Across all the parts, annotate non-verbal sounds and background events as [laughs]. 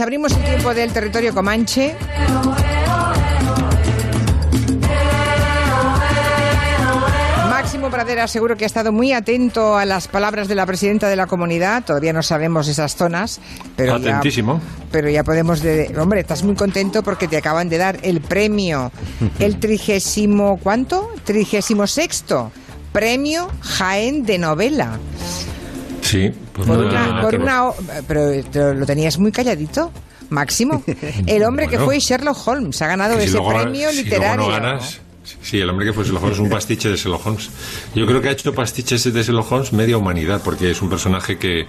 Abrimos el tiempo del territorio comanche. Máximo Pradera seguro que ha estado muy atento a las palabras de la presidenta de la comunidad. Todavía no sabemos esas zonas, pero Atentísimo. ya, pero ya podemos. De, hombre, estás muy contento porque te acaban de dar el premio, [laughs] el trigésimo ¿cuánto? Trigésimo sexto premio Jaén de novela. Sí, pues Por no, una, por que una pero lo tenías muy calladito. Máximo, [laughs] el hombre que Bueno. fue Sherlock Holmes ha ganado Que si ese luego- premio si literario. luego no ganas, sí, el hombre que fue Sherlock Holmes es un pastiche de Sherlock Holmes. Yo creo que ha hecho pastiches de Sherlock Holmes media humanidad, porque es un personaje que,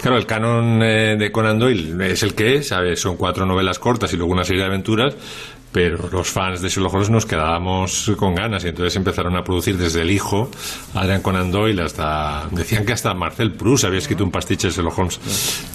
claro, el canon eh, de Conan Doyle es el que es, ¿sabes? son cuatro novelas cortas y luego una serie de aventuras. Pero los fans de Sherlock Holmes nos quedábamos con ganas y entonces empezaron a producir desde el hijo, Adrian Conan Doyle, hasta. Decían que hasta Marcel Proust había escrito un pastiche de Sherlock Holmes.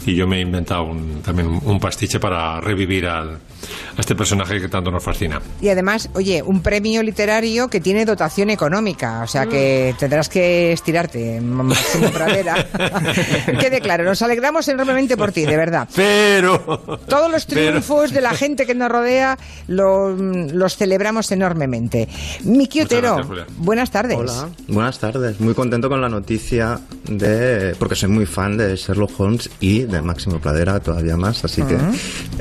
Y yo me he inventado un- también un pastiche para revivir al, a este personaje que tanto nos fascina. Y además, oye, un premio literario que tiene dotación económica, o sea que tendrás que estirarte, Máximo Pradera. [laughs] Quede claro, nos alegramos enormemente por ti, de verdad. Pero. Todos los [laughs] pero- triunfos de la gente que nos rodea lo- los celebramos enormemente. Miki Otero, gracias, buenas tardes. Hola, buenas tardes. Muy contento con la noticia de. porque soy muy fan de Sherlock Holmes y de Máximo Pradera todavía más, así que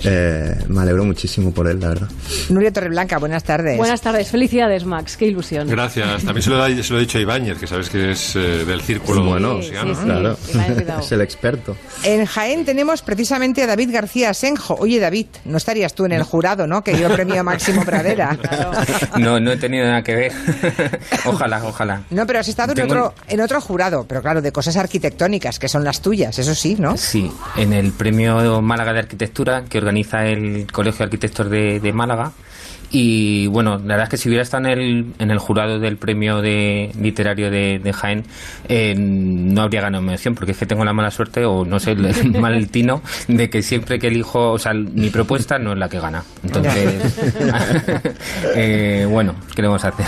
eh, me alegro muchísimo por él, la verdad. Nuria Torreblanca, buenas tardes. Buenas tardes, felicidades Max, qué ilusión. Gracias. También se lo, he- se lo he dicho a Ibáñez, que sabes que es eh, del círculo bueno, sí, sí. claro. es el experto. En Jaén tenemos precisamente a David García Asenjo. Oye, David, no estarías tú en el jurado, ¿no? Que el premio Máximo Pradera. [laughs] No, no he tenido nada que ver. [laughs] ojalá, ojalá. No, pero has estado en Tengo- otro, en otro jurado, pero claro, de cosas arquitectónicas, que son las tuyas, eso sí, ¿no? Sí, en el premio Málaga de Arquitectura que organiza el Colegio de Arquitectos de, de Málaga. Y bueno, la verdad es que si hubiera estado en el, en el jurado del premio de, literario de, de Jaén, eh, no habría ganado mención, porque es que tengo la mala suerte, o no sé, el, mal tino, de que siempre que elijo, o sea, mi propuesta no es la que gana. Entonces, [laughs] eh, bueno, ¿qué le vamos a hacer?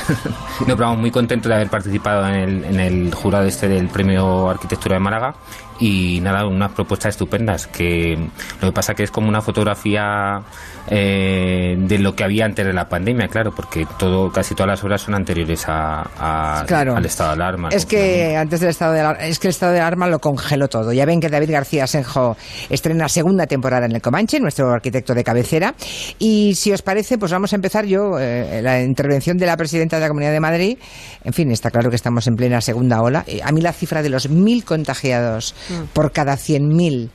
No, pero vamos, muy contento de haber participado en el, en el jurado este del premio Arquitectura de Málaga y nada, unas propuestas estupendas que lo que pasa que es como una fotografía eh, de lo que había antes de la pandemia, claro, porque todo casi todas las obras son anteriores a, a- Claro. al estado de alarma. Es que antes del estado de alarma, es que el estado de alarma lo congeló todo. Ya ven que David García Asenjo estrena segunda temporada en el Comanche, nuestro arquitecto de cabecera. Y si os parece, pues vamos a empezar yo eh, la intervención de la presidenta de la Comunidad de Madrid. En fin, está claro que estamos en plena segunda ola. Eh, A mí la cifra de los mil contagiados por cada cien mil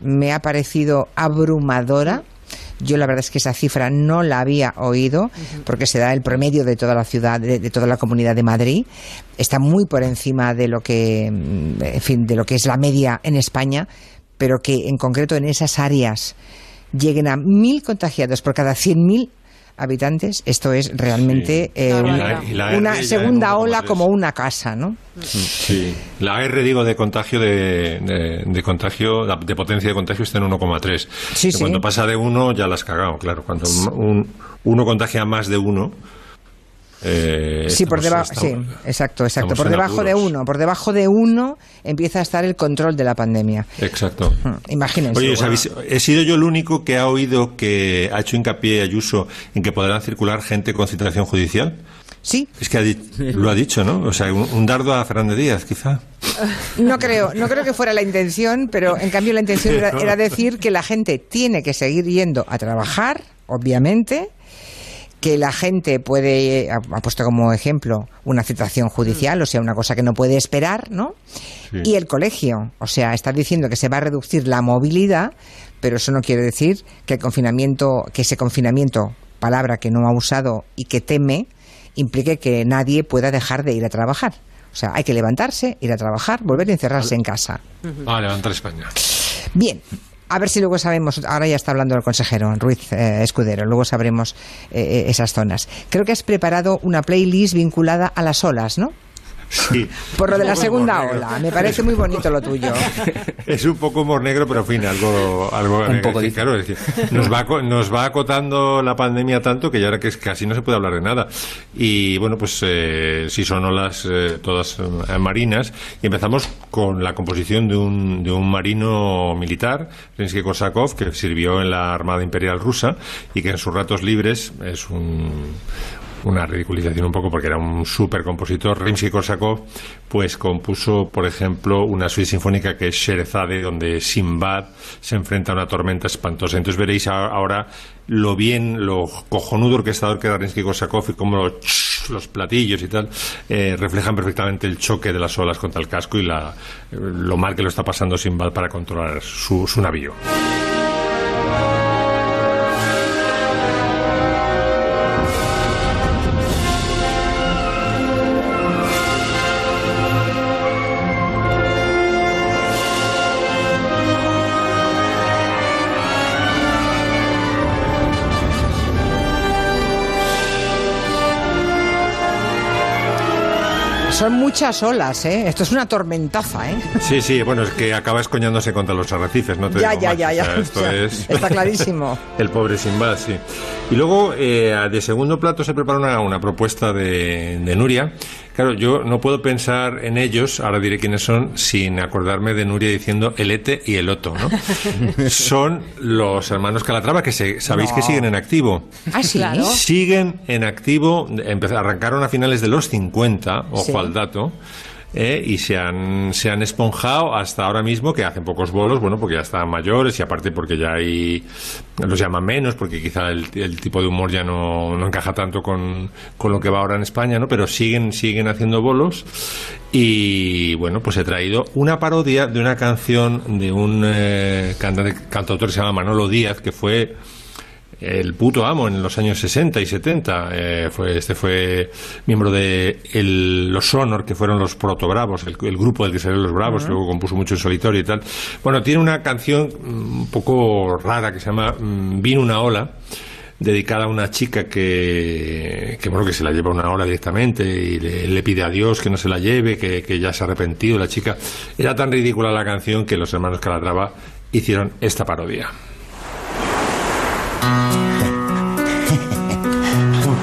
me ha parecido abrumadora. Yo la verdad es que esa cifra no la había oído porque se da el promedio de toda la ciudad, de, de toda la comunidad de Madrid. Está muy por encima de lo que, mm, en fin, de lo que es la media en España, pero que en concreto en esas áreas lleguen a mil contagiados por cada cien mil habitantes, esto es realmente Sí. eh, Una. Y la- y la segunda 1,3. ola como una casa, ¿no? Sí. La R, digo, de contagio de, de, de contagio, de potencia de contagio está en 1,3. Sí, sí. Cuando pasa de 1 ya la has cagado, claro. Cuando un, uno contagia más de 1. Eh, Sí, por debajo, sí, exacto, exacto. Por debajo de uno, por debajo de uno empieza a estar el control de la pandemia. Exacto. Hmm, Imagínense. Oye, ¿os Bueno. habéis- he sido yo el único que ha oído que ha hecho hincapié Ayuso en que podrán circular gente con citación judicial. Sí, Es que ha lo ha dicho, ¿no? O sea, un, un dardo a Fernández Díaz, quizá. [laughs] no creo, no creo que fuera la intención, pero en cambio la intención era, era decir que la gente tiene que seguir yendo a trabajar, obviamente, que la gente puede, ha, ha puesto como ejemplo una citación judicial, o sea, una cosa que no puede esperar, ¿no? Sí. Y el colegio, o sea, está diciendo que se va a reducir la movilidad, pero eso no quiere decir que el confinamiento, que ese confinamiento, palabra que no ha usado y que teme, implique que nadie pueda dejar de ir a trabajar. O sea, hay que levantarse, ir a trabajar, volver a encerrarse en casa. Ah, levantar España. Bien, a ver si luego sabemos, ahora ya está hablando el consejero Ruiz eh, Escudero, luego sabremos eh, eh, esas zonas. Creo que has preparado una playlist vinculada a las olas, ¿no? Sí. Por lo de la segunda ola. Me parece muy bonito lo tuyo. [laughs] Es un poco humor negro, pero en fin, algo, algo Un poco es decir, claro, es decir, nos va nos va acotando la pandemia tanto que ya ahora que es casi no se puede hablar de nada. Y bueno, pues eh, si son olas eh, todas eh, marinas y empezamos con la composición de un, de un marino militar, Rinsky Korsakov, que sirvió en la Armada Imperial Rusa y que en sus ratos libres es un una ridiculización un poco porque era un súper compositor. Rimsky-Korsakov pues compuso, por ejemplo, una suite sinfónica que es Sherezade, donde Simbad se enfrenta a una tormenta espantosa. Entonces veréis ahora lo bien, lo cojonudo orquestador que era Rimsky-Korsakov y cómo los, los platillos y tal eh, reflejan perfectamente el choque de las olas contra el casco y la, lo mal que lo está pasando Simbad para controlar su, su navío. Son muchas olas, ¿eh? Esto es una tormentaza, ¿eh? Sí, sí, bueno, es que acaba escoñándose contra los arrecifes, no te Ya, digo ya, más. ya, O ya. sea, esto O sea, es... está clarísimo. [laughs] El pobre Simbad, sí. Y luego, eh, de segundo plato, se prepara una, una propuesta de, de Nuria. Claro, yo no puedo pensar en ellos, ahora diré quiénes son, sin acordarme de Nuria diciendo el Ete y el Oto, ¿no? [laughs] son los hermanos Calatrava, que se- sabéis No. que siguen en activo. Ah, sí. Claro. Siguen en activo, arrancaron a finales de los 50, ojo Sí. al dato, eh, y se han, se han esponjado hasta ahora mismo, que hacen pocos bolos, bueno, porque ya están mayores y aparte porque ya hay, los llaman menos, porque quizá el, el tipo de humor ya no, no encaja tanto con, con lo que va ahora en España, ¿no? Pero siguen, siguen haciendo bolos y, bueno, pues he traído una parodia de una canción de un eh, cantante, cantautor que se llama Manolo Díaz, que fue el puto amo en los años 60 y 70. Eh, fue, este fue miembro de el- los Sonor, que fueron los Proto Bravos, el, el grupo del que salieron los Bravos, luego compuso mucho en solitario y tal. Bueno, tiene una canción mm, un poco rara que se llama mm, Vino una ola dedicada a una chica que, que bueno que se la lleva una ola directamente y le, le pide a Dios que no se la lleve, que, que ya se ha arrepentido la chica. Era tan ridícula la canción que los hermanos Calatrava hicieron esta parodia.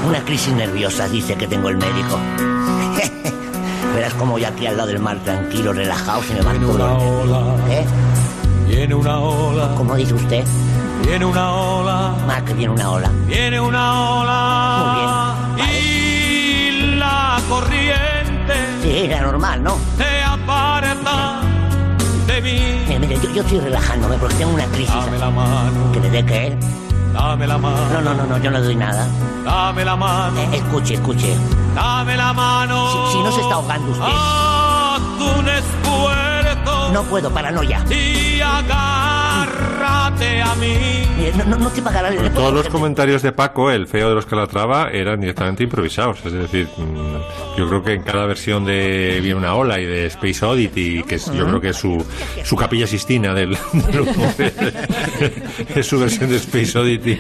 Una crisis nerviosa, dice que tengo el médico. [laughs] Verás como yo aquí al lado del mar, tranquilo, relajado, se me Viene todos una ola, ¿Eh? viene una ola, ¿Cómo dice usted? viene una ola, Más que viene una ola. viene una ola. Muy bien, Y la corriente Sí, era normal, ¿no? se aparta de mí. Eh, mire, yo, yo estoy relajándome porque tengo una crisis. Dame la mano, ¿Que le dé qué? Dame la mano, No, no, no, no, yo no doy nada. dame la mano, Eh, escuche, escuche. dame la mano. Si- si no se está ahogando usted. Haz un esfuerzo No puedo, paranoia. y a mí. Mire, no, no, no te pagará el Pues todos los comentarios de Paco, el feo de los Calatrava, eran directamente improvisados. Es decir, mm, yo creo que en cada versión de Viene una ola y de Space Oddity, que es, yo creo que es su, su capilla sistina del, [laughs] del humor, es su versión de Space Oddity.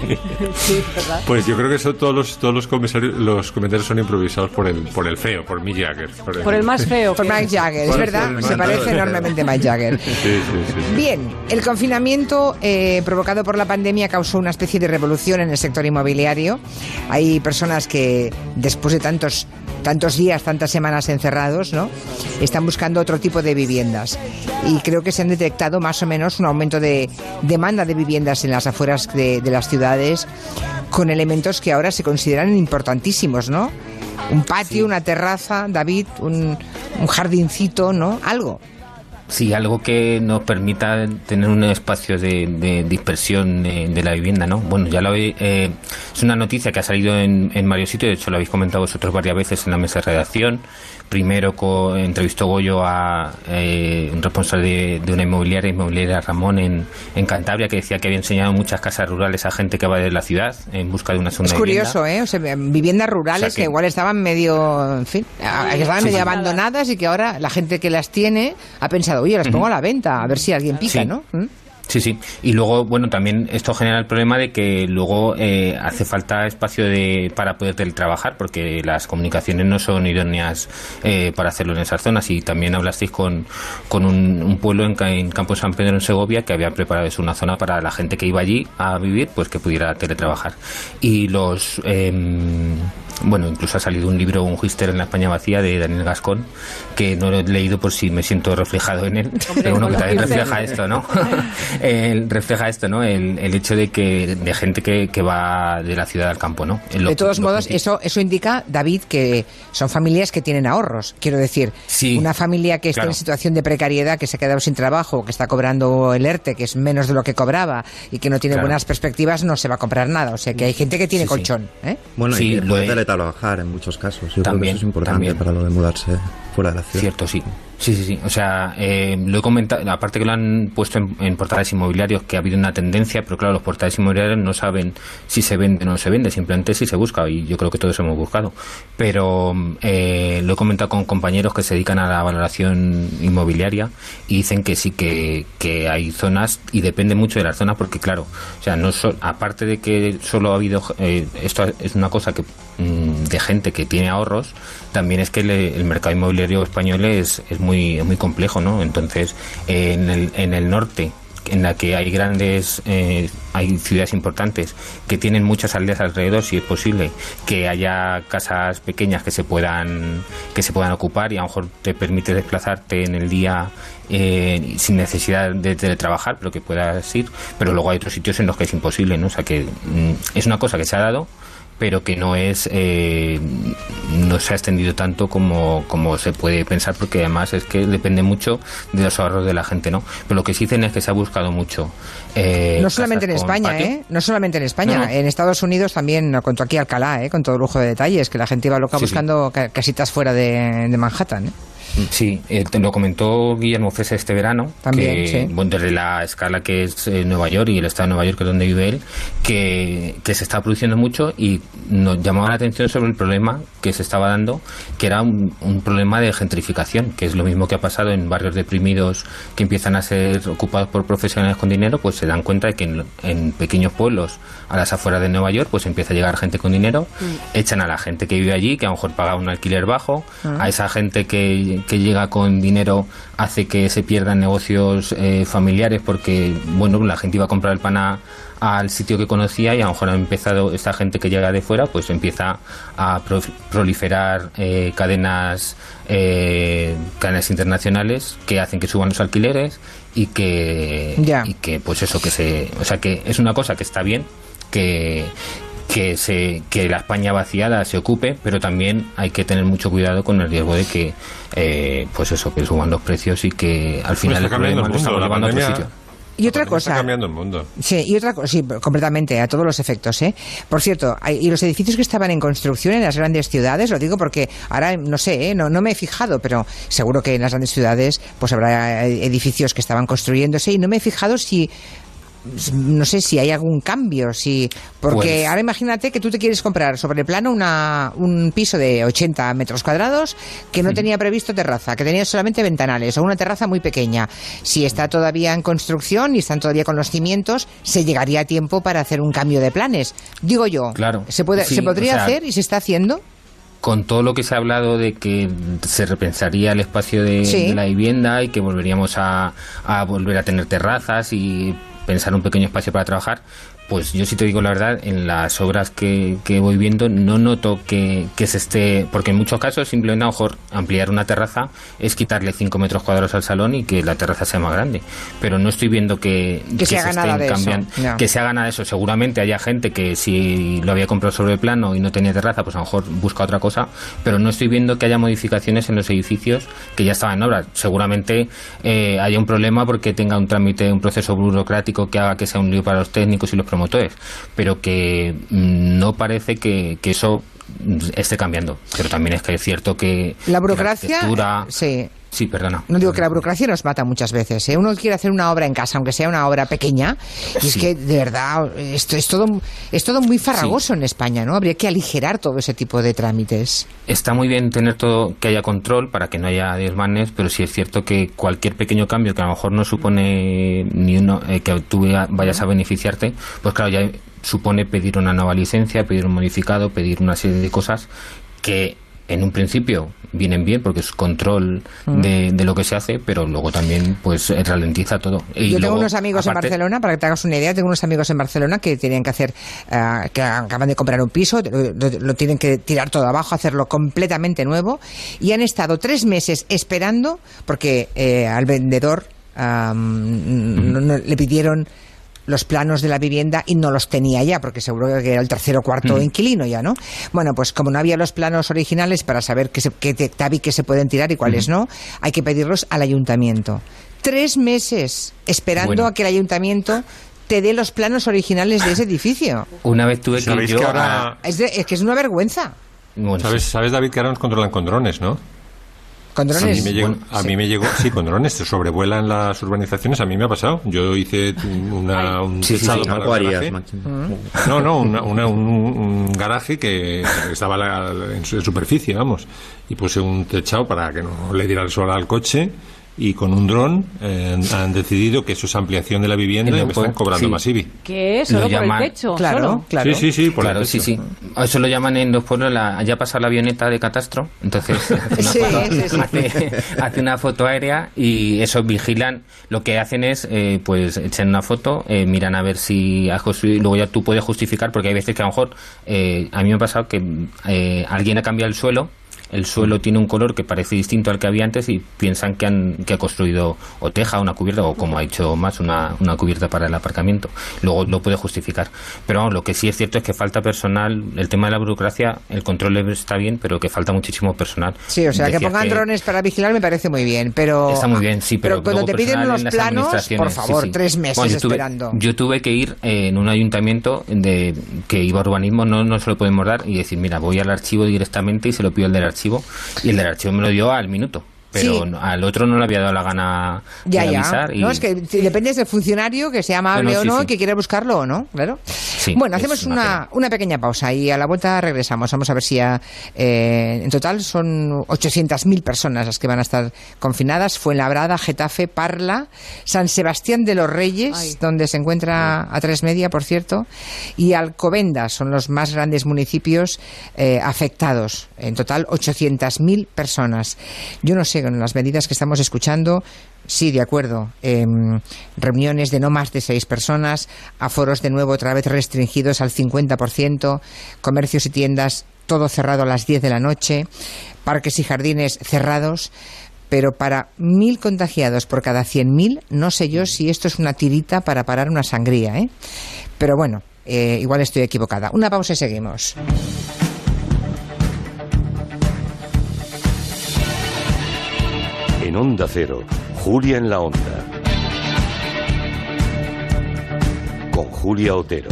Pues yo creo que son todos los todos los comentarios, los comentarios son improvisados por el por el feo, por Mick Jagger. Por el más feo. Por Mike Jagger, es Por- verdad, por el se parece enormemente a Mike Jagger. Sí, sí, sí, sí. Bien, el confinamiento eh, provocado por la pandemia causó una especie de revolución en el sector inmobiliario. Hay personas que después de tantos tantos días, tantas semanas encerrados, ¿no? Están buscando otro tipo de viviendas. Y creo que se han detectado más o menos un aumento de demanda de viviendas en las afueras de, de las ciudades con elementos que ahora se consideran importantísimos, ¿no? Un patio, una terraza, David, un, un jardincito, ¿no? Algo. Sí, algo que nos permita tener un espacio de, de dispersión eh, de la vivienda, ¿no? Bueno, ya lo habéis, eh, es una noticia que ha salido en, en varios sitios, de hecho lo habéis comentado vosotros varias veces en la mesa de redacción. Primero co- entrevistó Goyo a eh, un responsable de, de una inmobiliaria, inmobiliaria Ramón en, en Cantabria, que decía que había enseñado muchas casas rurales a gente que va de la ciudad en busca de una segunda Es curioso, ¿eh? O sea, viviendas rurales O sea que... que- igual estaban medio, en fin, estaban Sí, medio sí. abandonadas y que ahora la gente que las tiene ha pensado, oye, las pongo a la venta, a ver si alguien pica, Sí. ¿no? ¿Mm? Sí, sí. Y luego, bueno, también esto genera el problema de que luego eh, hace falta espacio de, para poder teletrabajar, porque las comunicaciones no son idóneas eh, para hacerlo en esas zonas. Y también hablasteis con, con un, un pueblo en, en Campo San Pedro, en Segovia, que había preparado eso, una zona para la gente que iba allí a vivir, pues que pudiera teletrabajar. Y los. em, bueno, incluso ha salido un libro, un hister en la España vacía de Daniel Gascón, que no lo he leído por si me siento reflejado en él, [laughs] pero bueno, que también refleja esto, ¿no? [laughs] El- refleja esto, ¿no? El, el hecho de que de gente que, que va de la ciudad al campo, ¿no? Lo- de todos lo modos, que- eso, eso indica, David, que son familias que tienen ahorros. Quiero decir, Sí, una familia que está claro. en situación de precariedad, que se ha quedado sin trabajo, que está cobrando el ERTE, que es menos de lo que cobraba y que no tiene Claro. buenas perspectivas, no se va a comprar nada. O sea que hay gente que tiene Sí, sí. colchón. ¿eh? Bueno, Sí, y lo de- teletrabajar en muchos casos. Yo creo que eso es importante también. para lo de mudarse fuera la ciudad. Cierto, sí. Sí, sí, sí. O sea, eh, lo he comentado, aparte que lo han puesto en, en portales inmobiliarios, que ha habido una tendencia, pero claro, los portales inmobiliarios no saben si se vende o no se vende, simplemente si se busca, y yo creo que todos hemos buscado. Pero eh, lo he comentado con compañeros que se dedican a la valoración inmobiliaria y dicen que sí que, que hay zonas, y depende mucho de las zonas, porque claro, o sea, no so- aparte de que solo ha habido, eh, esto es una cosa que mm, de gente que tiene ahorros, también es que el mercado inmobiliario español es, es muy es muy complejo, ¿no? Entonces, en, el, en el norte, en la que hay grandes, eh, hay ciudades importantes que tienen muchas aldeas alrededor, si es posible, que haya casas pequeñas que se puedan que se puedan ocupar y a lo mejor te permite desplazarte en el día eh, sin necesidad de teletrabajar, pero que puedas ir. Pero luego hay otros sitios en los que es imposible, ¿no? O sea que mm, es una cosa que se ha dado pero que no es eh, no se ha extendido tanto como, como se puede pensar porque además es que depende mucho de los ahorros de la gente no pero lo que sí dicen es que se ha buscado mucho eh, No solamente en España, patio. ¿eh? No solamente en España. No, no. En Estados Unidos también, contó aquí Alcalá, ¿eh? Con todo lujo de detalles, que la gente iba loca Sí, sí. buscando ca- casitas fuera de, de Manhattan, ¿eh? Sí, eh, lo comentó Guillermo Fesa este verano, También, que, sí. bueno, desde la escala que es eh, Nueva York y el estado de Nueva York, que es donde vive él, que, que se está produciendo mucho y nos llamaba la atención sobre el problema que se estaba dando, que era un, un problema de gentrificación, que es lo mismo que ha pasado en barrios deprimidos que empiezan a ser ocupados por profesionales con dinero, pues se dan cuenta de que en, en pequeños pueblos a las afueras de Nueva York, pues empieza a llegar gente con dinero, echan a la gente que vive allí, que a lo mejor paga un alquiler bajo, a esa gente que, que llega con dinero hace que se pierdan negocios eh, familiares porque, bueno, la gente iba a comprar el pan a- al sitio que conocía y a lo mejor ha empezado esta gente que llega de fuera pues empieza a pro- proliferar eh, cadenas eh, cadenas internacionales que hacen que suban los alquileres y que Ya. y que pues eso que se o sea que es una cosa que está bien que que se que la España vaciada se ocupe pero también hay que tener mucho cuidado con el riesgo de que eh, pues eso que suban los precios y que al final está el cambiando problema el lo estamos mundo, la llevando a otro pandemia- sitio Y otra Está cosa. cambiando el mundo. Sí, y otra cosa, sí, completamente, a todos los efectos, ¿eh? Por cierto, hay- y los edificios que estaban en construcción en las grandes ciudades, lo digo porque ahora no sé, ¿eh? no, no me he fijado, pero seguro que en las grandes ciudades pues habrá eh, edificios que estaban construyéndose y no me he fijado si no sé si hay algún cambio, si porque Pues- ahora imagínate que tú te quieres comprar sobre plano una, un piso de 80 metros cuadrados que no tenía previsto terraza, que tenía solamente ventanales o una terraza muy pequeña. Si está todavía en construcción y están todavía con los cimientos, se llegaría a tiempo para hacer un cambio de planes. Digo yo, Claro. ¿se, puede, Sí, ¿se podría o sea, hacer y se está haciendo? con todo lo que se ha hablado de que se repensaría el espacio de, Sí. de la vivienda y que volveríamos a, a volver a tener terrazas y pensar un pequeño espacio para trabajar, pues yo sí te digo la verdad, en las obras que, que voy viendo no noto que, que se esté, porque en muchos casos simplemente a lo mejor ampliar una terraza es quitarle 5 metros cuadrados al salón y que la terraza sea más grande, pero no estoy viendo que, Que se de eso, cambiando, que se haga nada de eso. Seguramente haya gente que si lo había comprado sobre el plano y no tenía terraza, pues a lo mejor busca otra cosa, pero no estoy viendo que haya modificaciones en los edificios que ya estaban en obra. Seguramente eh, haya un problema porque tenga un trámite, un proceso burocrático que haga que sea un lío para los técnicos y los promotores, pero que mm, no parece que, que eso mm, esté cambiando. Pero también es que es cierto que La burocracia, arquitectura- sí. Sí, perdona. No digo que la burocracia nos mata muchas veces. ¿eh? Uno quiere hacer una obra en casa, aunque sea una obra pequeña, y es Sí. que de verdad esto es todo es todo muy farragoso en España, ¿no? Habría que aligerar todo ese tipo de trámites. Está muy bien tener todo, que haya control para que no haya desmanes, pero sí es cierto que cualquier pequeño cambio que a lo mejor no supone ni uno eh, que tú vayas a beneficiarte, pues claro, ya supone pedir una nueva licencia, pedir un modificado, pedir una serie de cosas que en un principio vienen bien porque es control de, de lo que se hace, pero luego también pues ralentiza todo. Y Yo tengo unos amigos aparte- en Barcelona, para que te hagas una idea, tengo unos amigos en Barcelona que tenían que hacer, ah, que acaban de comprar un piso, lo, lo- lo tienen que tirar todo abajo, hacerlo completamente nuevo, y han estado tres meses esperando, porque eh, al vendedor no- no- le pidieron los planos de la vivienda y no los tenía ya, porque seguro que era el tercer o cuarto Mm. inquilino ya, ¿no? Bueno, pues como no había los planos originales para saber qué, se, qué tabiques se pueden tirar y cuáles no, hay que pedirlos al ayuntamiento. Tres meses esperando Bueno. a que el ayuntamiento te dé los planos originales de ese edificio. Una vez tuve que ¿Sabéis yo que a- ahora... Es, de- es que es una vergüenza. bueno, ¿Sabes, sí. sabes, David, que ahora nos controlan con drones, ¿no? Con A mí me llegó, Bueno, a sí. mí me llegó, sí, con drones se sobrevuelan las urbanizaciones, a mí me ha pasado. Yo hice una, un Sí, techado sí, para harías, garaje. Máximo. No, no, una- una- un, un garaje que estaba la- en, su- en superficie, vamos. Y puse un techado para que no le diera el sol al coche. Y con un dron eh, han decidido que eso es ampliación de la vivienda Y lo me están cobrando sí. más IBI. Que Lo solo por llaman- el techo. Claro, solo. claro. Sí, sí, sí, por Claro, techo. sí. Eso lo llaman en los pueblos la, ya pasa la avioneta de catastro. Entonces [laughs] hace una, Sí, foto, sí, sí. hace- hace una foto aérea y eso vigilan. Lo que hacen es, eh, pues, echan una foto, eh, miran a ver si has construido luego ya tú puedes justificar porque hay veces que a lo mejor, eh, a mí me ha pasado que eh, alguien ha cambiado el suelo. El suelo tiene un color que parece distinto al que había antes y piensan que, han, que ha construido o teja, una cubierta, o como ha hecho más, una, una cubierta para el aparcamiento. Luego lo puede justificar. Pero vamos, lo que sí es cierto es que falta personal. El tema de la burocracia, el control está bien, pero que falta muchísimo personal. Sí, o sea, que pongan drones para vigilar me parece muy bien, pero... Está muy bien, sí, pero, cuando luego te piden los planos, por sí, favor, sí. tres meses Bueno, yo tuve- esperando. Yo tuve que ir eh, en un ayuntamiento de que iba a urbanismo, no, no se lo podemos dar y decir, mira, voy al archivo directamente y se lo pido al del archivo y el del archivo me lo dio al minuto. Pero Sí. al otro no le había dado la gana Ya, de ya. avisar. Y, No, es que depende del funcionario que sea amable Bueno, sí, o no, sí. que quiera buscarlo o no, claro. bueno, hacemos una una, pequeña pausa y a la vuelta regresamos. Vamos a ver si ya, eh, en total son 800.000 personas las que van a estar confinadas. Fuenlabrada, Getafe, Parla, San Sebastián de los Reyes, Ay. donde se encuentra a tres media, por cierto, y Alcobendas son los más grandes municipios eh, afectados. En total, 800.000 personas. Yo no sé, con las medidas que estamos escuchando, sí, de acuerdo. Em, reuniones de no más de seis personas, aforos de nuevo otra vez restringidos al 50%, comercios y tiendas todo cerrado a las 10 de la noche, parques y jardines cerrados. Pero para mil contagiados por cada 100.000, no sé yo si esto es una tirita para parar una sangría, ¿eh? Pero bueno, eh, igual estoy equivocada. Una pausa y seguimos. En Onda Cero, Julia en la Onda. Con Julia Otero.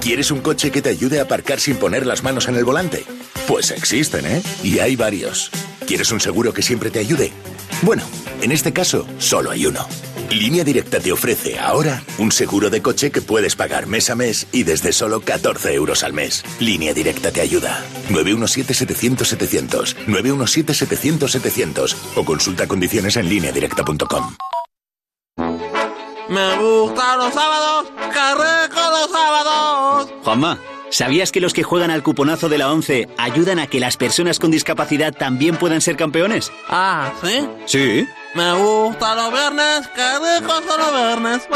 ¿Quieres un coche que te ayude a aparcar sin poner las manos en el volante? Pues existen, ¿eh? Y hay varios. ¿Quieres un seguro que siempre te ayude? Bueno, en este caso, solo hay uno. Línea Directa te ofrece ahora un seguro de coche que puedes pagar mes a mes y desde solo 14 euros al mes. Línea Directa te ayuda. 917-700-700. 917-700-700. O consulta condiciones en lineadirecta.com. Me gustan los sábados, rico los sábados. Juanma, ¿sabías que los que juegan al cuponazo de la 11 ayudan a que las personas con discapacidad también puedan ser campeones? Ah, ¿sí? Sí. Me gustan los viernes, ricos son los viernes.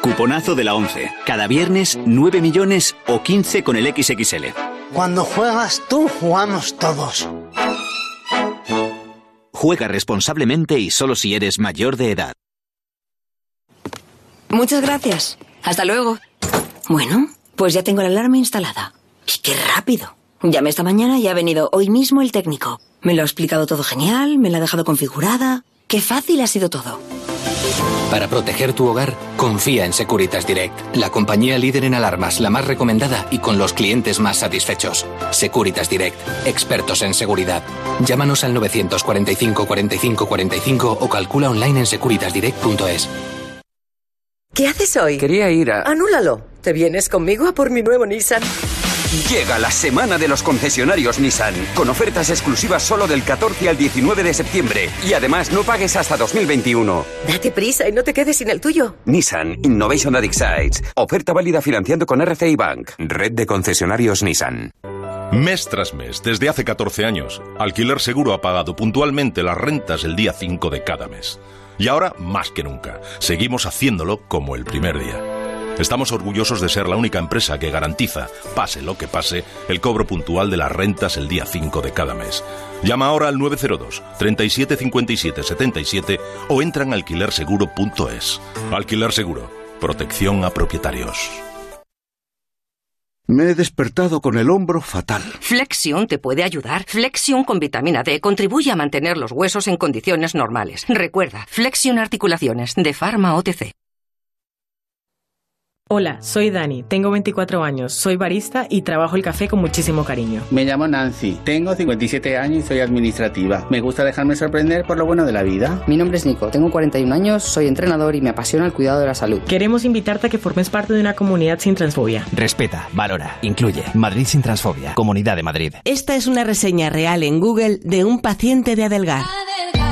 Cuponazo de la 11. Cada viernes 9 millones o 15 con el XXL. Cuando juegas tú, jugamos todos. Juega responsablemente y solo si eres mayor de edad. Muchas gracias. Hasta luego. Bueno, pues ya tengo la alarma instalada. ¡Y qué rápido! Llamé esta mañana y ha venido hoy mismo el técnico. Me lo ha explicado todo genial, me la ha dejado configurada. ¡Qué fácil ha sido todo! Para proteger tu hogar, confía en Securitas Direct, la compañía líder en alarmas, la más recomendada y con los clientes más satisfechos. Securitas Direct, expertos en seguridad. Llámanos al 945 45 45 o calcula online en securitasdirect.es. ¿Qué haces hoy? Quería ir a... Anúlalo. ¿Te vienes conmigo a por mi nuevo Nissan? Llega la semana de los concesionarios Nissan, con ofertas exclusivas solo del 14 al 19 de septiembre. Y además no pagues hasta 2021. Date prisa y no te quedes sin el tuyo. Nissan Innovation that excites. Oferta válida financiando con RCI Bank. Red de concesionarios Nissan. Mes tras mes, desde hace 14 años, Alquiler Seguro ha pagado puntualmente las rentas el día 5 de cada mes. Y ahora, más que nunca, seguimos haciéndolo como el primer día. Estamos orgullosos de ser la única empresa que garantiza, pase lo que pase, el cobro puntual de las rentas el día 5 de cada mes. Llama ahora al 902 37 57 77 o entra en alquilerseguro.es. Alquiler Seguro. Protección a propietarios. Me he despertado con el hombro fatal. Flexion te puede ayudar. Flexion con vitamina D contribuye a mantener los huesos en condiciones normales. Recuerda, Flexion Articulaciones de Pharma OTC. Hola, soy Dani, tengo 24 años, soy barista y trabajo el café con muchísimo cariño. Me llamo Nancy, tengo 57 años y soy administrativa. Me gusta dejarme sorprender por lo bueno de la vida. Mi nombre es Nico, tengo 41 años, soy entrenador y me apasiona el cuidado de la salud. Queremos invitarte a que formes parte de una comunidad sin transfobia. Respeta, valora, incluye. Madrid sin transfobia, Comunidad de Madrid. Esta es una reseña real en Google de un paciente de Adelgar.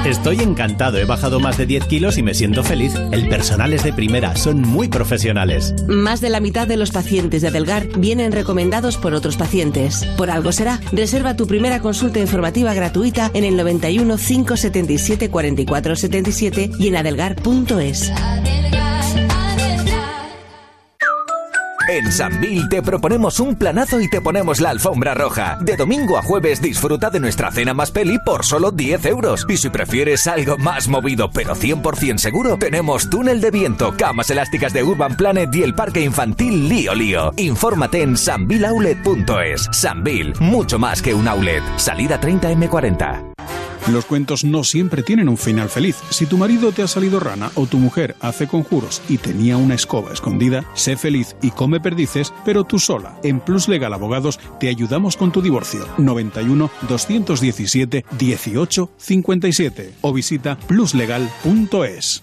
Estoy encantado, he bajado más de 10 kilos y me siento feliz. El personal es de primera, son muy profesionales. Más de la mitad de los pacientes de Adelgar vienen recomendados por otros pacientes. Por algo será. Reserva tu primera consulta informativa gratuita en el 91 577 44 77 y en adelgar.es. En Sanvil te proponemos un planazo y te ponemos la alfombra roja. De domingo a jueves disfruta de nuestra cena más peli por solo 10 euros. Y si prefieres algo más movido pero 100% seguro, tenemos túnel de viento, camas elásticas de Urban Planet y el parque infantil Lío Lío. Infórmate en sanviloulet.es. Sanvil, mucho más que un outlet. Salida 30M40. Los cuentos no siempre tienen un final feliz. Si tu marido te ha salido rana o tu mujer hace conjuros y tenía una escoba escondida, sé feliz y come perdices, pero tú sola. En Plus Legal Abogados te ayudamos con tu divorcio. 91 217 18 57 o visita pluslegal.es.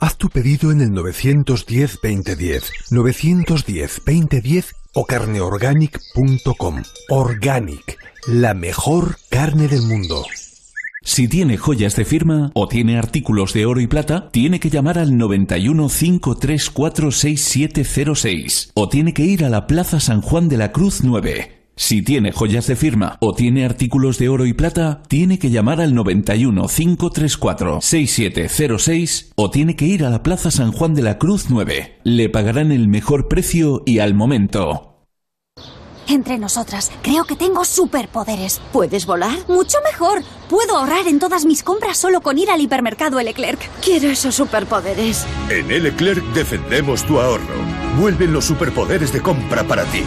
Haz tu pedido en el 910-2010, 910-2010 o carneorganic.com. Organic, la mejor carne del mundo. Si tiene joyas de firma o tiene artículos de oro y plata, tiene que llamar al 91 534 6706 o tiene que ir a la Plaza San Juan de la Cruz 9. Si tiene joyas de firma o tiene artículos de oro y plata, tiene que llamar al 91 534 6706 o tiene que ir a la Plaza San Juan de la Cruz 9. Le pagarán el mejor precio y al momento. Entre nosotras, creo que tengo superpoderes. ¿Puedes volar? Mucho mejor. Puedo ahorrar en todas mis compras solo con ir al hipermercado Leclerc. Quiero esos superpoderes. En El Leclerc defendemos tu ahorro. Vuelven los superpoderes de compra para ti.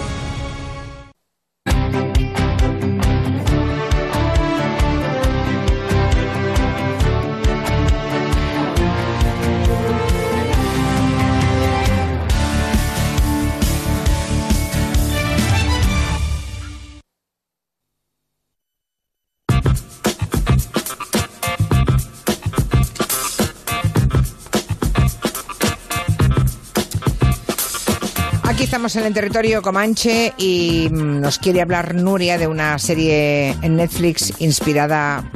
Estamos en el territorio Comanche y mm, nos quiere hablar Nuria de una serie en Netflix inspirada,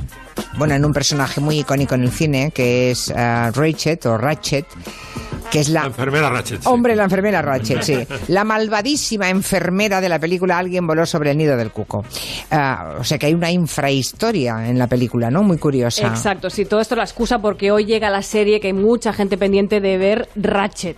bueno, en un personaje muy icónico en el cine, que es uh, Ratchet o Ratchet, que es la... La enfermera Ratchet. sí. Hombre, la enfermera Ratchet, sí. La malvadísima enfermera de la película Alguien voló sobre el nido del cuco. Ah, o sea que hay una infrahistoria en la película, ¿no? Muy curiosa. Exacto, sí, todo esto es la excusa porque hoy llega la serie que hay mucha gente pendiente de ver Ratchet.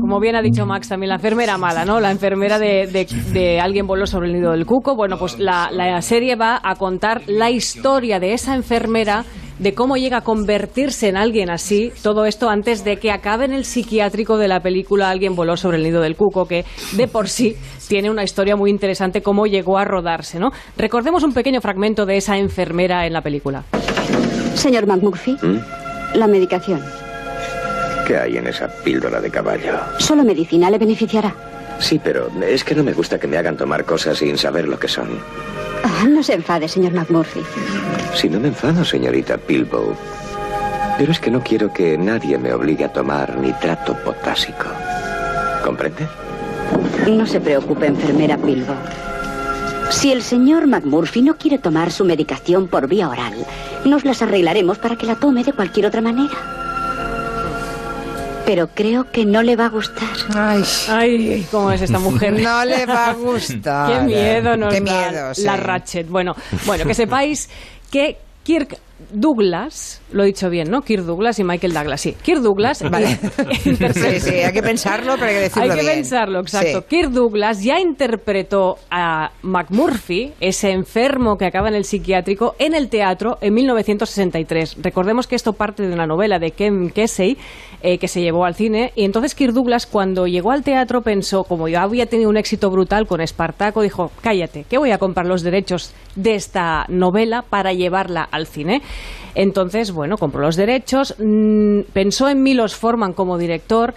Como bien ha dicho Max, también la enfermera mala, ¿no? La enfermera de, de- de Alguien voló sobre el nido del cuco. Bueno, pues la, la serie va a contar la historia de esa enfermera, de cómo llega a convertirse en alguien así. Todo esto antes de que acabe en el psiquiátrico de la película Alguien voló sobre el nido del cuco, que de por sí tiene una historia muy interesante, cómo llegó a rodarse, ¿no? Recordemos un pequeño fragmento de esa enfermera en la película. Señor McMurphy, la medicación. ¿Qué hay en esa píldora de caballo? Solo medicina le beneficiará. Sí, pero es que no me gusta que me hagan tomar cosas sin saber lo que son. Ah, no se enfade, señor McMurphy. Si no me enfado, señorita Pilbow. Pero es que no quiero que nadie me obligue a tomar nitrato potásico. ¿Comprende? No se preocupe, enfermera Pilbo. Si el señor McMurphy no quiere tomar su medicación por vía oral, nos las arreglaremos para que la tome de cualquier otra manera. Pero creo que no le va a gustar. Ay, Ay, cómo es esta mujer. No le va a [laughs] gustar. Qué miedo nos Qué da miedo, sí. la Ratchet. Bueno, bueno, que sepáis que Kirk Douglas, lo he dicho bien, ¿no? Kirk Douglas y Michael Douglas, sí. Kirk Douglas. Vale. Sí, sí, hay que pensarlo, pero hay que decirlo Hay que bien. pensarlo, exacto. Sí. Kirk Douglas ya interpretó a McMurphy, ese enfermo que acaba en el psiquiátrico, en el teatro en 1963. Recordemos que esto parte de una novela de Ken Kesey eh, que se llevó al cine. Y entonces Kirk Douglas, cuando llegó al teatro, pensó, como yo había tenido un éxito brutal con Espartaco, dijo, cállate, que voy a comprar los derechos de esta novela para llevarla al cine. Entonces, bueno, compró los derechos, mm, pensó en Milos Forman como director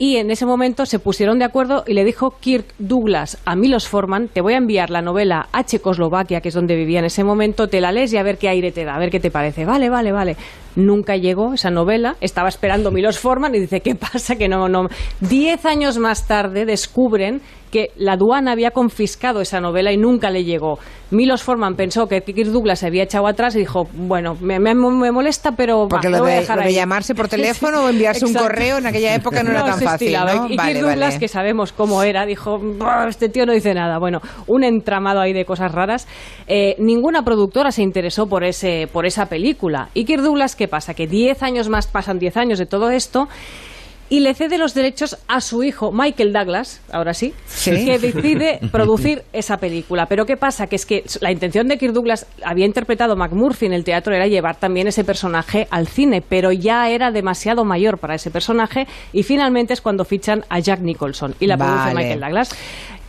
y en ese momento se pusieron de acuerdo y le dijo Kirk Douglas a Milos Forman, te voy a enviar la novela a Checoslovaquia, que es donde vivía en ese momento, te la lees y a ver qué aire te da, a ver qué te parece. Vale, vale, vale. Nunca llegó esa novela, estaba esperando Milos Forman y dice, ¿qué pasa? Que no, no. Diez años más tarde descubren que la aduana había confiscado esa novela y nunca le llegó. Milos Forman pensó que Kirk Douglas se había echado atrás y dijo, bueno, me, me- me molesta, pero va, Porque lo lo voy a de, dejar lo de ahí". llamarse por [laughs] teléfono o enviarse un correo en aquella época no, era tan fácil. Y Vale, Kirk Douglas, vale. que sabemos cómo era, dijo, "Buah, este tío no dice nada. Bueno, un entramado ahí de cosas raras. Eh, ninguna productora se interesó por, ese, por esa película. Y Kirk Douglas, ¿qué pasa? Que 10 años más, pasan 10 años de todo esto, y le cede los derechos a su hijo Michael Douglas, ahora sí, Sí. que decide [laughs] producir esa película. Pero ¿qué pasa? Que es que la intención de Kirk Douglas había interpretado McMurphy en el teatro era llevar también ese personaje al cine, pero ya era demasiado mayor para ese personaje y finalmente es cuando fichan a Jack Nicholson y la produce Vale. Michael Douglas.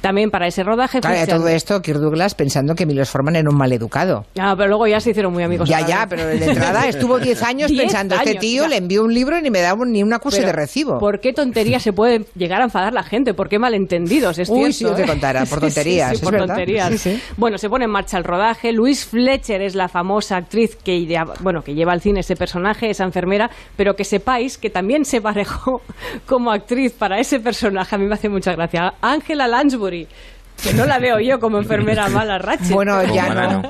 También para ese rodaje Claro, todo esto, Kirk Douglas pensando que Milos Forman era un maleducado. Ah, pero luego ya se hicieron muy amigos. Ya, ya, vez. pero de entrada estuvo [laughs] 10 años 10 pensando, este tío ya. le envió un libro y ni me da un- ni un acuse de recibo. ¿Por qué tontería se puede llegar a enfadar la gente? ¿Por qué malentendidos? Es Uy, cierto, te ¿eh? [laughs] contara, por Sí, sí, tonterías, sí, es por verdad. tonterías. Sí, sí. Bueno, se pone en marcha el rodaje. Louise Fletcher es la famosa actriz que, idea- bueno, que lleva al cine ese personaje, esa enfermera, pero que sepáis que también se parejó [laughs] como actriz para ese personaje. A mí me hace mucha gracia. Angela Lansbury. genitori Que no la veo yo como enfermera mala, Ratchet. Bueno, ya no.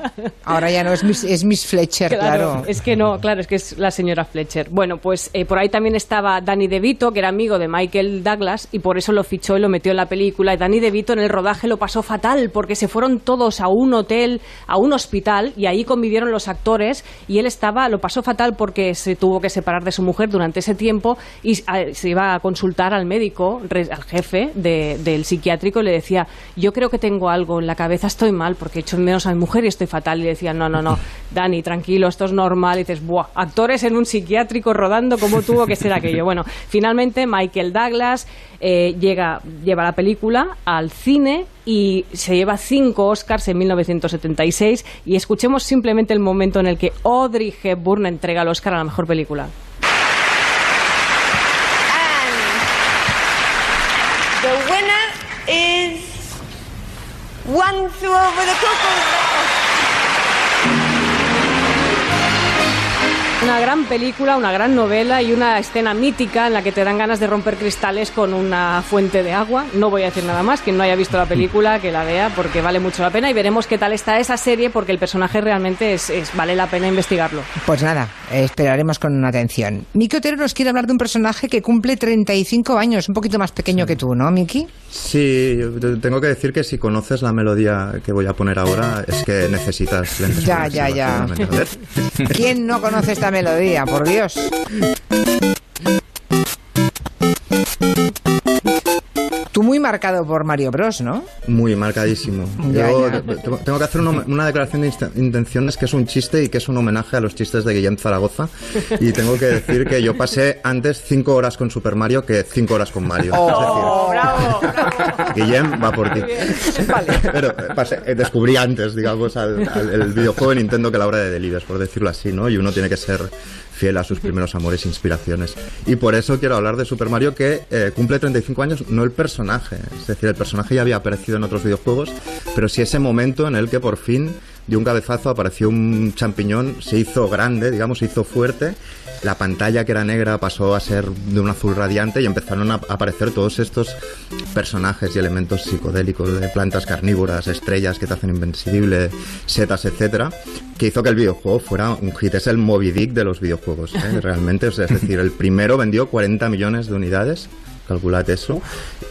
Ahora ya no, es Miss, es Miss Fletcher, claro. Es que no, claro, es que es la señora Fletcher. Bueno, pues eh, por ahí también estaba Danny DeVito, que era amigo de Michael Douglas, y por eso lo fichó y lo metió en la película. Y Danny DeVito en el rodaje lo pasó fatal, porque se fueron todos a un hotel, a un hospital, y ahí convivieron los actores, y él estaba, lo pasó fatal porque se tuvo que separar de su mujer durante ese tiempo, y ah, se iba a consultar al médico, re- al jefe de- del psiquiátrico, y le decía, yo creo que tengo algo en la cabeza, estoy mal, porque he hecho menos a mi mujer y estoy fatal. Y decía, no, no, no, [laughs] Dani, tranquilo, esto es normal. Y dices, buah, actores en un psiquiátrico rodando, ¿cómo tuvo que ser aquello? [laughs] Bueno, finalmente Michael Douglas eh, llega, lleva la película al cine y se lleva cinco Oscars en 1976 y escuchemos simplemente el momento en el que Audrey Hepburn entrega el Oscar a la mejor película. Flew Over the Cuckoo's Nest. Una gran película, una gran novela y una escena mítica en la que te dan ganas de romper cristales con una fuente de agua. No voy a decir nada más, quien no haya visto la película, que la vea porque vale mucho la pena y veremos qué tal está esa serie porque el personaje realmente es, es- vale la pena investigarlo. Pues nada, esperaremos con atención. Miki Otero nos quiere hablar de un personaje que cumple 35 años, un poquito más pequeño que tú, ¿no, Miki? Sí, tengo que decir que si conoces la melodía que voy a poner ahora, es que necesitas lentes Ya, ya, ya. ¿Quién no conoce esta melodía? Melodía, por Dios. Marcado por Mario Bros, ¿no? Muy marcadísimo. Ya, Yo ya. tengo que hacer una, una declaración de intenciones que es un chiste y que es un homenaje a los chistes de Guillem Zaragoza. Y tengo que decir que yo pasé antes cinco horas con Super Mario que cinco horas con Mario. Oh, bravo, es decir, Guillem va por ti. Pero eh, pasé- eh, descubrí antes, digamos, al, al- el videojuego de Nintendo que la obra de Delibes, por decirlo así, ¿no? Y uno tiene que ser fiel a sus primeros amores e inspiraciones. Y por eso quiero hablar de Super Mario que eh, cumple 35 años, no el personaje. Es decir, el personaje ya había aparecido en otros videojuegos, pero sí ese momento en el que por fin de un cabezazo apareció un champiñón, se hizo grande, digamos, se hizo fuerte. La pantalla que era negra pasó a ser de un azul radiante y empezaron a aparecer todos estos personajes y elementos psicodélicos de plantas carnívoras, estrellas que te hacen invencible, setas, etcétera, que hizo que el videojuego fuera un hit. Es el Moby Dick de los videojuegos, ¿eh? [laughs] realmente. O sea, es decir, el primero vendió 40 millones de unidades, calculad eso,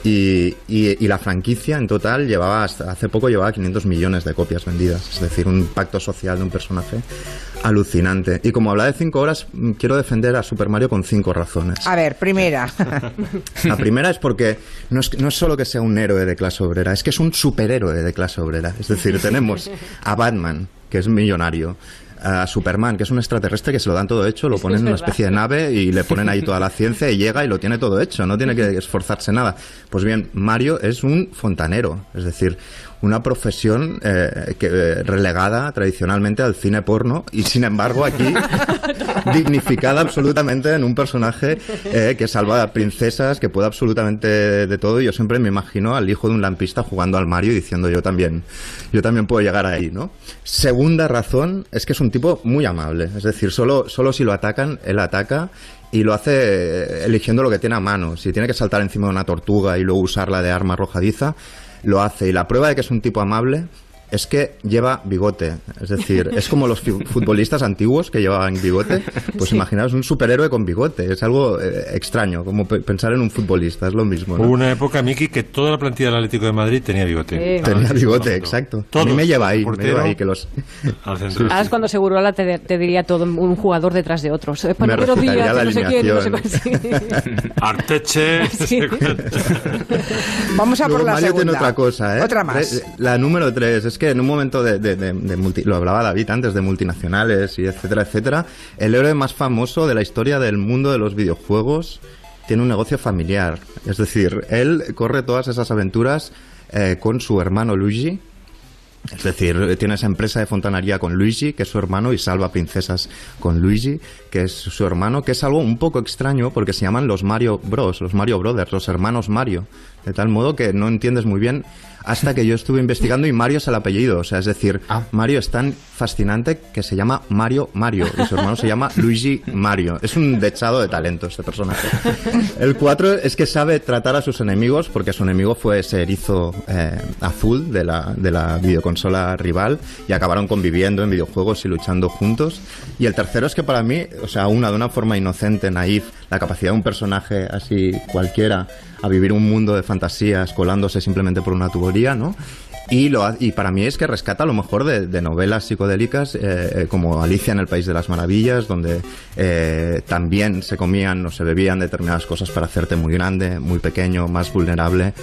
y, y- y la franquicia en total llevaba, hasta hace poco llevaba 500 millones de copias vendidas. Es decir, un impacto social de un personaje alucinante. Y como habla de 5 horas, mm, quiero defender a Super Mario con 5 razones. A ver, primera. La primera es porque no es, no es solo que sea un héroe de clase obrera, es que es un superhéroe de clase obrera. Es decir, tenemos a Batman, que es millonario, a Superman, que es un extraterrestre que se lo dan todo hecho, lo ponen en una especie de nave y le [laughs] ponen ahí toda la ciencia y llega y lo tiene todo hecho, no tiene que esforzarse nada. Pues bien, Mario es un fontanero, es decir, una profesión eh, que, eh, relegada tradicionalmente al cine porno y sin embargo aquí [laughs] dignificada absolutamente en un personaje eh, que salva a princesas, que puede absolutamente de todo. Y yo siempre me imagino al hijo de un lampista jugando al Mario y diciendo yo también, yo también puedo llegar ahí, ¿no? Segunda razón es que es un tipo muy amable, es decir, solo, solo si lo atacan, él ataca y lo hace eligiendo lo que tiene a mano. Si tiene que saltar encima de una tortuga y luego usarla de arma arrojadiza, lo hace. Y la prueba de que es un tipo amable es que lleva bigote. Es decir, es como los futbolistas antiguos que llevaban bigote. Pues Sí. imaginaos un superhéroe con bigote. Es algo eh, extraño, como pe- pensar en un futbolista, es lo mismo. ¿no? Hubo una época, Miki, que toda la plantilla del Atlético de Madrid tenía bigote. Sí. Tenía bigote, exacto. A mí me lleva ahí, me portero, lleva ahí que los... al centro. Ahora es cuando Segurola te, te diría todo un jugador detrás de otros. Eh, recitaría Díaz, la no sé quién, no sé cuál. [laughs] Arteche. Vamos a por Luego la Mario segunda. tiene otra cosa, ¿eh? Otra más. La número tres, es que en un momento de, lo hablaba David antes, de multinacionales y etcétera, etcétera, el héroe más famoso de la historia del mundo de los videojuegos tiene un negocio familiar. Es decir, él corre todas esas aventuras eh, con su hermano Luigi, es decir, tiene esa empresa de fontanería con Luigi, que es su hermano, y salva princesas con Luigi, que es su hermano, que es algo un poco extraño porque se llaman los Mario Bros, los Mario Brothers, los hermanos Mario. De tal modo que no entiendes muy bien hasta que yo estuve investigando y Mario es el apellido. O sea, es decir, Mario es tan fascinante que se llama Mario Mario y su hermano se llama Luigi Mario. Es un dechado de talento este personaje. El 4 es que sabe tratar a sus enemigos porque su enemigo fue ese erizo eh, azul de la, de la videoconsola rival y acabaron conviviendo en videojuegos y luchando juntos. Y el tercero es que para mí, o sea, una de una forma inocente, naif, la capacidad de un personaje así cualquiera a vivir un mundo de fantasías colándose simplemente por una tubería, ¿no? Y, lo, y para mí es que rescata lo mejor de, novelas psicodélicas eh, eh, como Alicia en el País de las Maravillas, donde eh, también se comían o se bebían determinadas cosas para hacerte muy grande, muy pequeño, más vulnerable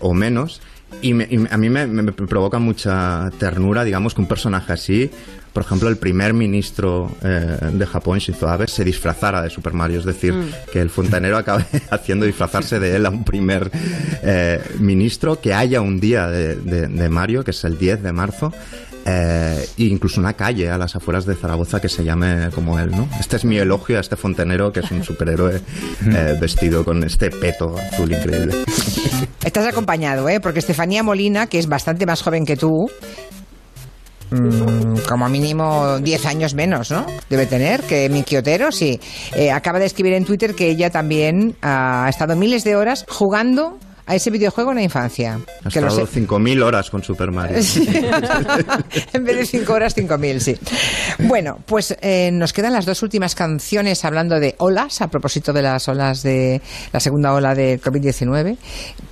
o menos. Y, me- y a mí me, me provoca mucha ternura, digamos, que un personaje así, por ejemplo, el primer ministro eh, de Japón, Shinzo Abe, se disfrazara de Super Mario. Es decir, Mm. que el fontanero acabe [laughs] haciendo disfrazarse de él a un primer eh, ministro, que haya un día de, de- de Mario, que es el 10 de marzo, eh, e incluso una calle a las afueras de Zaragoza que se llame como él, ¿no? Este es mi elogio a este fontanero, que es un superhéroe [laughs] eh, vestido con este peto azul increíble. Estás acompañado, ¿eh? Porque Estefanía Molina, que es bastante más joven que tú, mm, como mínimo 10 años menos, ¿no? Debe tener, que Miki Otero, sí. Eh, acaba de escribir en Twitter que ella también ha estado miles de horas jugando a ese videojuego en la infancia. Ha Que estado sé- 5.000 horas con Super Mario. [laughs] Sí. en vez de 5 horas, 5.000, sí. Bueno, pues eh, nos quedan las dos últimas canciones hablando de olas, a propósito de las olas de la segunda ola de COVID-19.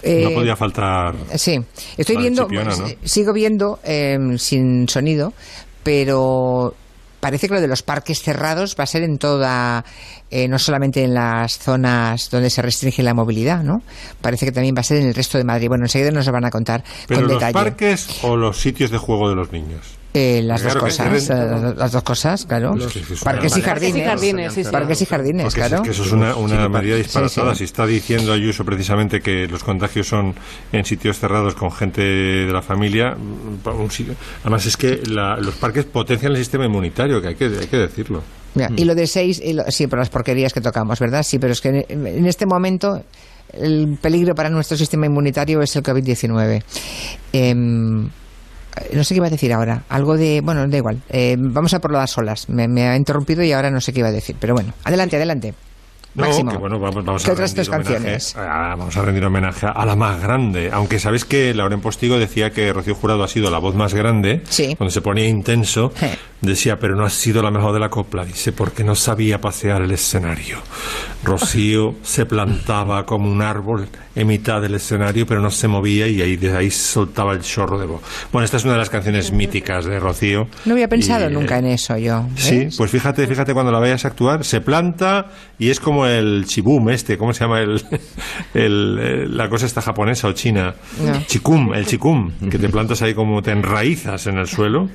Eh, no podía faltar. Sí, estoy viendo, ¿no? sigo viendo eh, sin sonido, pero parece que lo de los parques cerrados va a ser en toda, eh, no solamente en las zonas donde se restringe la movilidad, ¿no? Parece que también va a ser en el resto de Madrid. Bueno, enseguida nos lo van a contar ¿Pero con los detalle. parques o los sitios de juego de los niños? Eh, las Claro dos cosas, eh, las dos cosas, claro. Los- Parques y jardines. Parques y jardines, sí, sí. Parques y jardines, Porque claro. es que eso es una, una medida disparatada. Sí, sí. Si está diciendo Ayuso precisamente que los contagios son en sitios cerrados con gente de la familia, un sitio- además es que la- los parques potencian el sistema inmunitario, que hay que, hay que decirlo. Y lo de seis, y lo- sí, por las porquerías que tocamos, ¿verdad? Sí, pero es que en, en este momento el peligro para nuestro sistema inmunitario es el COVID-19. Em, no sé qué iba a decir ahora. Algo de. Bueno, da igual. Eh, vamos a por las olas. Me, me ha interrumpido y ahora no sé qué iba a decir. Pero bueno, adelante, adelante. No, Máximo. que bueno, vamos, vamos ¿Qué a otras tres canciones? a- vamos a rendir homenaje a la más grande. Aunque sabéis que Lauren Postigo decía que Rocío Jurado ha sido la voz más grande, cuando se ponía intenso, decía, pero no ha sido la mejor de la copla, dice, porque no sabía pasear el escenario. Rocío [laughs] se plantaba como un árbol en mitad del escenario, pero no se movía y ahí, de ahí soltaba el chorro de voz. Bueno, esta es una de las canciones míticas de Rocío. No había pensado Y, eh, nunca en eso yo. Sí, ¿ves? pues fíjate, fíjate cuando la vayas a actuar, se planta y es como el chibum este, ¿cómo se llama el, [laughs] el, eh, la cosa esta japonesa o china? No. Chikum, el chikum, que te plantas ahí como te enraizas en el suelo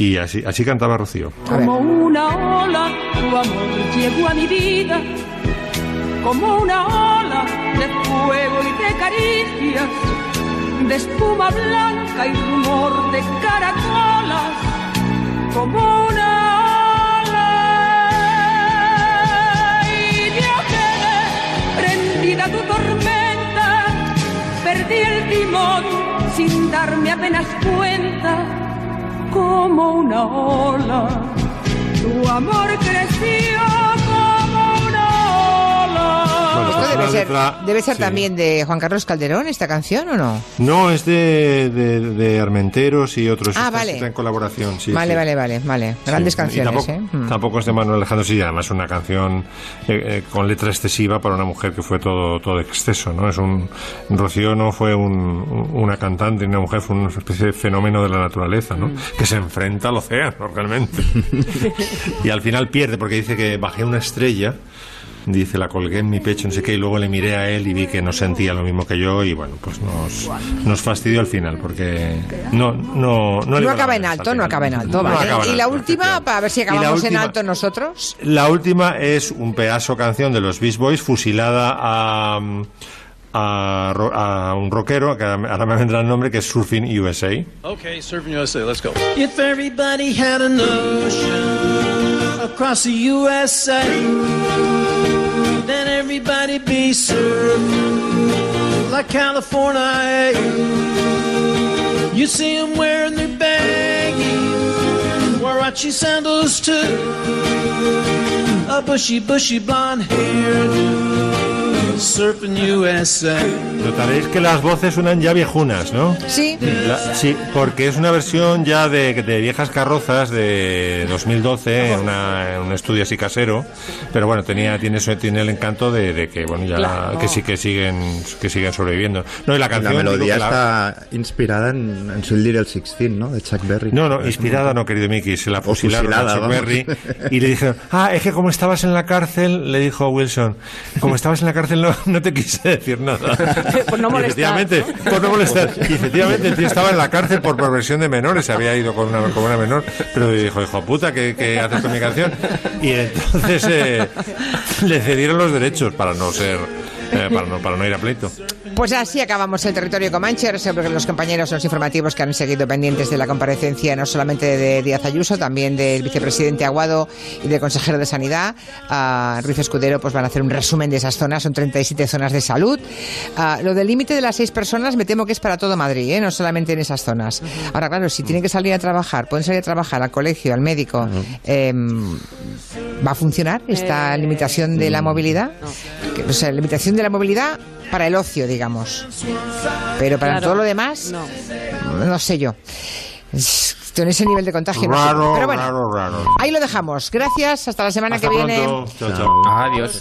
y así, así cantaba Rocío. Como una ola, tu amor llegó a mi vida. Como una ola de fuego y de caricias, de espuma blanca y rumor de caracolas. Como una tu tormenta. Perdí el timón sin darme apenas cuenta como una ola. Tu amor creció. Bueno, pues debe ser, letra- debe ser sí. también de Juan Carlos Calderón, esta canción, ¿o no? No, es de, de, de Armenteros y otros. Ah, Está- vale. está en colaboración, sí. vale, sí. vale, vale, vale. Grandes Sí, canciones, tampoco, ¿eh? Mm. tampoco es de Manuel Alejandro, sí, además una canción eh, eh, con letra excesiva para una mujer que fue todo, todo exceso, ¿no? Es un, Rocío no fue un- un- una cantante ni una mujer, fue una especie de fenómeno de la naturaleza, ¿no? Que se enfrenta al océano, realmente. [laughs] y al final pierde, porque dice que bajé una estrella, dice, la colgué en mi pecho, no sé qué, y luego le miré a él y vi que no sentía lo mismo que yo, y bueno, pues nos, nos fastidió al final, porque no, no, no, No acaba en alto, no acaba en alto, No vale. acaba en y la alto, última, para ver si acabamos en última- alto nosotros. La última es un pedazo canción de los Beach Boys fusilada a, a, a un rockero, que ahora me vendrá el nombre, que es Surfing USA. Okay, Surfing USA, let's go. If everybody had an ocean across the USA, then everybody'd be surfing like California. You see them wearing their baggy Warachi sandals too, a bushy, bushy blonde hairdo. Notaréis que las voces suenan ya viejunas, ¿no? Sí. La- sí, porque es una versión ya de, de viejas carrozas de 2012, en, una- en un estudio así casero, pero bueno, tenía tiene tiene el encanto de, de que bueno ya Claro. que sí que siguen que siguen sobreviviendo. No, y la canción la digo melodía que la- está inspirada en, en Sweet Little Sixteen, ¿no? De Chuck Berry. No, no, inspirada no, querido Mickey, se la fusilaron fusilada, a Chuck vamos. Berry y le dijeron, ah, es que como estabas en la cárcel, le dijo Wilson, como estabas en la cárcel no, [laughs] no te quise decir nada. [laughs] Por no molestar, efectivamente, por no molestar. Y efectivamente el tío estaba en la cárcel por perversión de menores, había ido con una, con una menor, pero dijo, hijo puta, ¿qué, qué haces con mi canción? Y entonces eh, le cedieron los derechos para no ser, eh, para, no, para no ir a pleito. Pues así acabamos el territorio Comanche. Que los compañeros, los informativos que han seguido pendientes de la comparecencia, no solamente de Díaz Ayuso, también del vicepresidente Aguado y del consejero de Sanidad, a Ruiz Escudero, pues van a hacer un resumen de esas zonas. Son 37 zonas de salud. Ah, lo del límite de las seis personas me temo que es para todo Madrid, ¿eh? no solamente en esas zonas. Ahora, claro, si tienen que salir a trabajar, pueden salir a trabajar al colegio, al médico, em, ¿va a funcionar esta Eh, limitación de la movilidad? O sea, limitación de la movilidad para el ocio, digamos. Pero para Claro. todo lo demás, no, sé yo. Con ese nivel de contagio. no sé. Raro, Pero bueno, raro, raro. ahí lo dejamos. Gracias. Hasta la semana Hasta que viene. pronto. Chao, chao. Adiós.